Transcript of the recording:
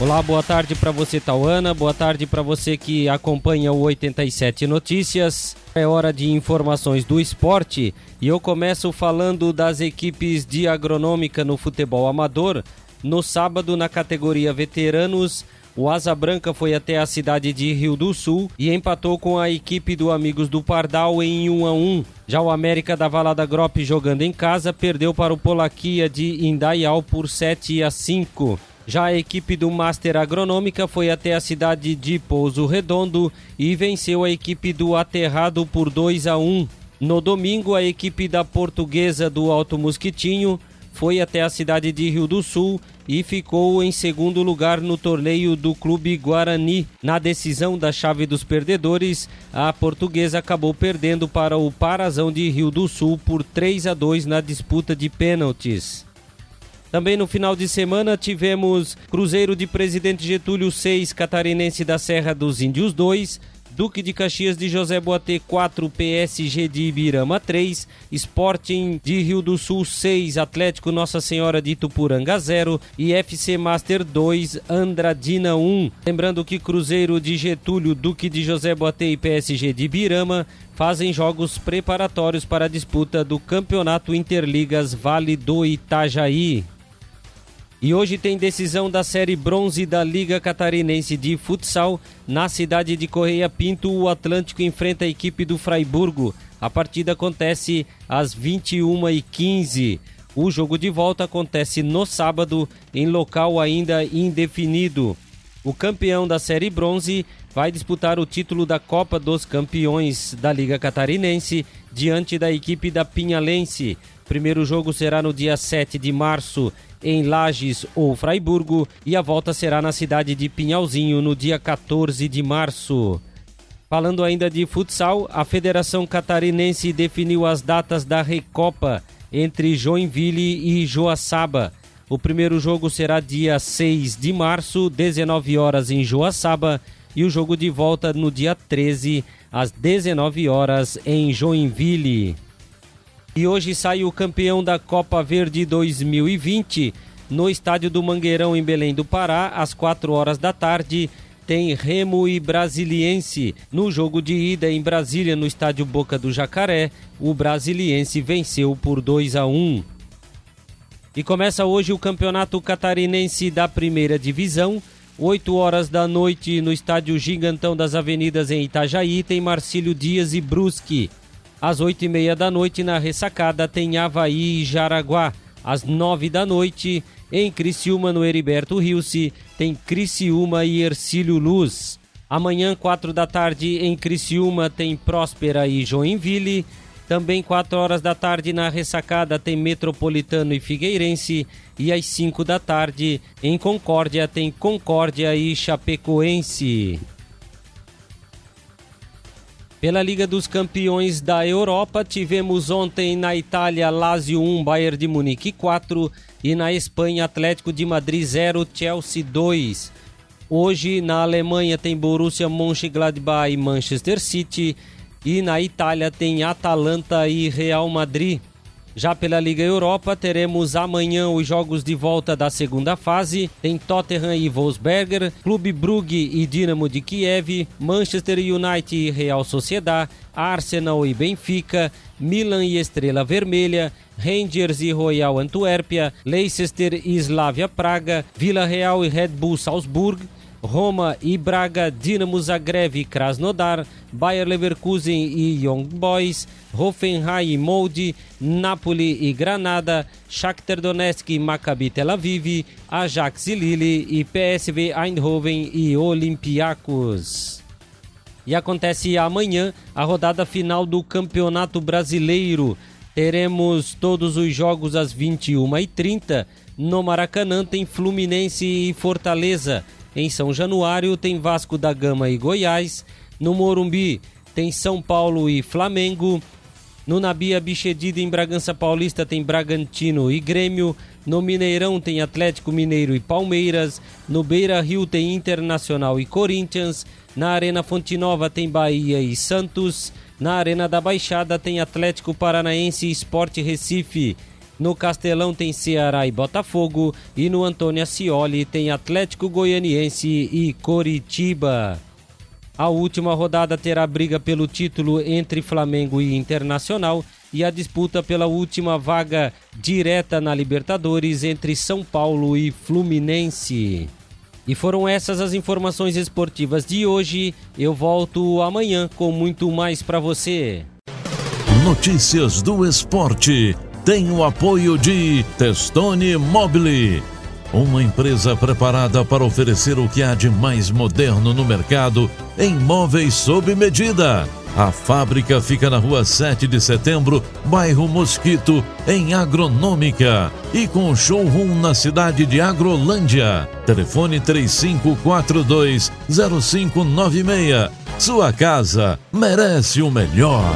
Olá, boa tarde para você, Tauana. Boa tarde para você que acompanha o 87 Notícias. É hora de informações do esporte e eu começo falando das equipes de agronômica no futebol amador. No sábado, na categoria veteranos, o Asa Branca foi até a cidade de Rio do Sul e empatou com a equipe do Amigos do Pardal em 1 a 1. Já o América da Valada Grop jogando em casa perdeu para o Polaquia de Indaial por 7 a 5. Já a equipe do Master Agronômica foi até a cidade de Pouso Redondo e venceu a equipe do Aterrado por 2 a 1. No domingo, a equipe da Portuguesa do Alto Mosquitinho foi até a cidade de Rio do Sul e ficou em segundo lugar no torneio do Clube Guarani. Na decisão da chave dos perdedores, a portuguesa acabou perdendo para o Parazão de Rio do Sul por 3 a 2 na disputa de pênaltis. Também no final de semana tivemos Cruzeiro de Presidente Getúlio 6, Catarinense da Serra dos Índios 2, Duque de Caxias de José Boatê 4, PSG de Ibirama 3, Sporting de Rio do Sul 6, Atlético Nossa Senhora de Itupuranga 0 e FC Master 2, Andradina 1. Lembrando que Cruzeiro de Getúlio, Duque de José Boatê e PSG de Ibirama fazem jogos preparatórios para a disputa do Campeonato Interligas Vale do Itajaí. E hoje tem decisão da Série Bronze da Liga Catarinense de Futsal. Na cidade de Correia Pinto, o Atlântico enfrenta a equipe do Fraiburgo. A partida acontece às 21h15. O jogo de volta acontece no sábado, em local ainda indefinido. O campeão da Série Bronze vai disputar o título da Copa dos Campeões da Liga Catarinense diante da equipe da Pinhalense. Primeiro jogo será no dia 7 de março em Lages ou Fraiburgo e a volta será na cidade de Pinhalzinho no dia 14 de março. Falando ainda de futsal, a Federação Catarinense definiu as datas da Recopa entre Joinville e Joaçaba. O primeiro jogo será dia 6 de março, 19 horas em Joaçaba, e o jogo de volta no dia 13, às 19 horas em Joinville. E hoje sai o campeão da Copa Verde 2020 no estádio do Mangueirão, em Belém do Pará, às 4 horas da tarde. Tem Remo e Brasiliense. No jogo de ida em Brasília, no estádio Boca do Jacaré, o Brasiliense venceu por 2 a 1. E começa hoje o Campeonato Catarinense da Primeira Divisão. 8 horas da noite no estádio Gigantão das Avenidas em Itajaí tem Marcílio Dias e Brusque. Às oito e meia da noite, na ressacada, tem Havaí e Jaraguá. Às nove da noite, em Criciúma, no Heriberto Rilse, tem Criciúma e Ercílio Luz. Amanhã, quatro da tarde, em Criciúma, tem Próspera e Joinville. Também quatro horas da tarde, na ressacada, tem Metropolitano e Figueirense. E às cinco da tarde, em Concórdia, tem Concórdia e Chapecoense. Pela Liga dos Campeões da Europa, tivemos ontem na Itália Lazio 1, Bayern de Munique 4 e na Espanha Atlético de Madrid 0, Chelsea 2. Hoje na Alemanha tem Borussia Mönchengladbach e Manchester City e na Itália tem Atalanta e Real Madrid. Já pela Liga Europa, teremos amanhã os jogos de volta da segunda fase. Tem Tottenham e Wolfsberger, Clube Brugge e Dinamo de Kiev, Manchester United e Real Sociedad, Arsenal e Benfica, Milan e Estrela Vermelha, Rangers e Royal Antuérpia, Leicester e Slavia Praga, Vila Real e Red Bull Salzburg, Roma e Braga, Dinamo Zagreb e Krasnodar, Bayer Leverkusen e Young Boys, Hoffenheim e Molde, Napoli e Granada, Shakhtar Donetsk e Maccabi Tel Aviv, Ajax e Lille e PSV Eindhoven e Olympiacos. E acontece amanhã a rodada final do Campeonato Brasileiro. Teremos todos os jogos às 21h30. No Maracanã tem Fluminense e Fortaleza. Em São Januário tem Vasco da Gama e Goiás. No Morumbi tem São Paulo e Flamengo. No Nabia Bichedida em Bragança Paulista tem Bragantino e Grêmio. No Mineirão tem Atlético Mineiro e Palmeiras. No Beira Rio tem Internacional e Corinthians. Na Arena Fonte Nova tem Bahia e Santos. Na Arena da Baixada tem Atlético Paranaense e Esporte Recife. No Castelão tem Ceará e Botafogo. E no Antônio Ascioli tem Atlético Goianiense e Coritiba. A última rodada terá briga pelo título entre Flamengo e Internacional e a disputa pela última vaga direta na Libertadores entre São Paulo e Fluminense. E foram essas as informações esportivas de hoje. Eu volto amanhã com muito mais para você. Notícias do esporte tem o apoio de Testone Mobile, uma empresa preparada para oferecer o que há de mais moderno no mercado em móveis sob medida. A fábrica fica na rua 7 de setembro, bairro Mosquito, em Agronômica. E com showroom na cidade de Agrolândia. Telefone 3542-0596. Sua casa merece o melhor.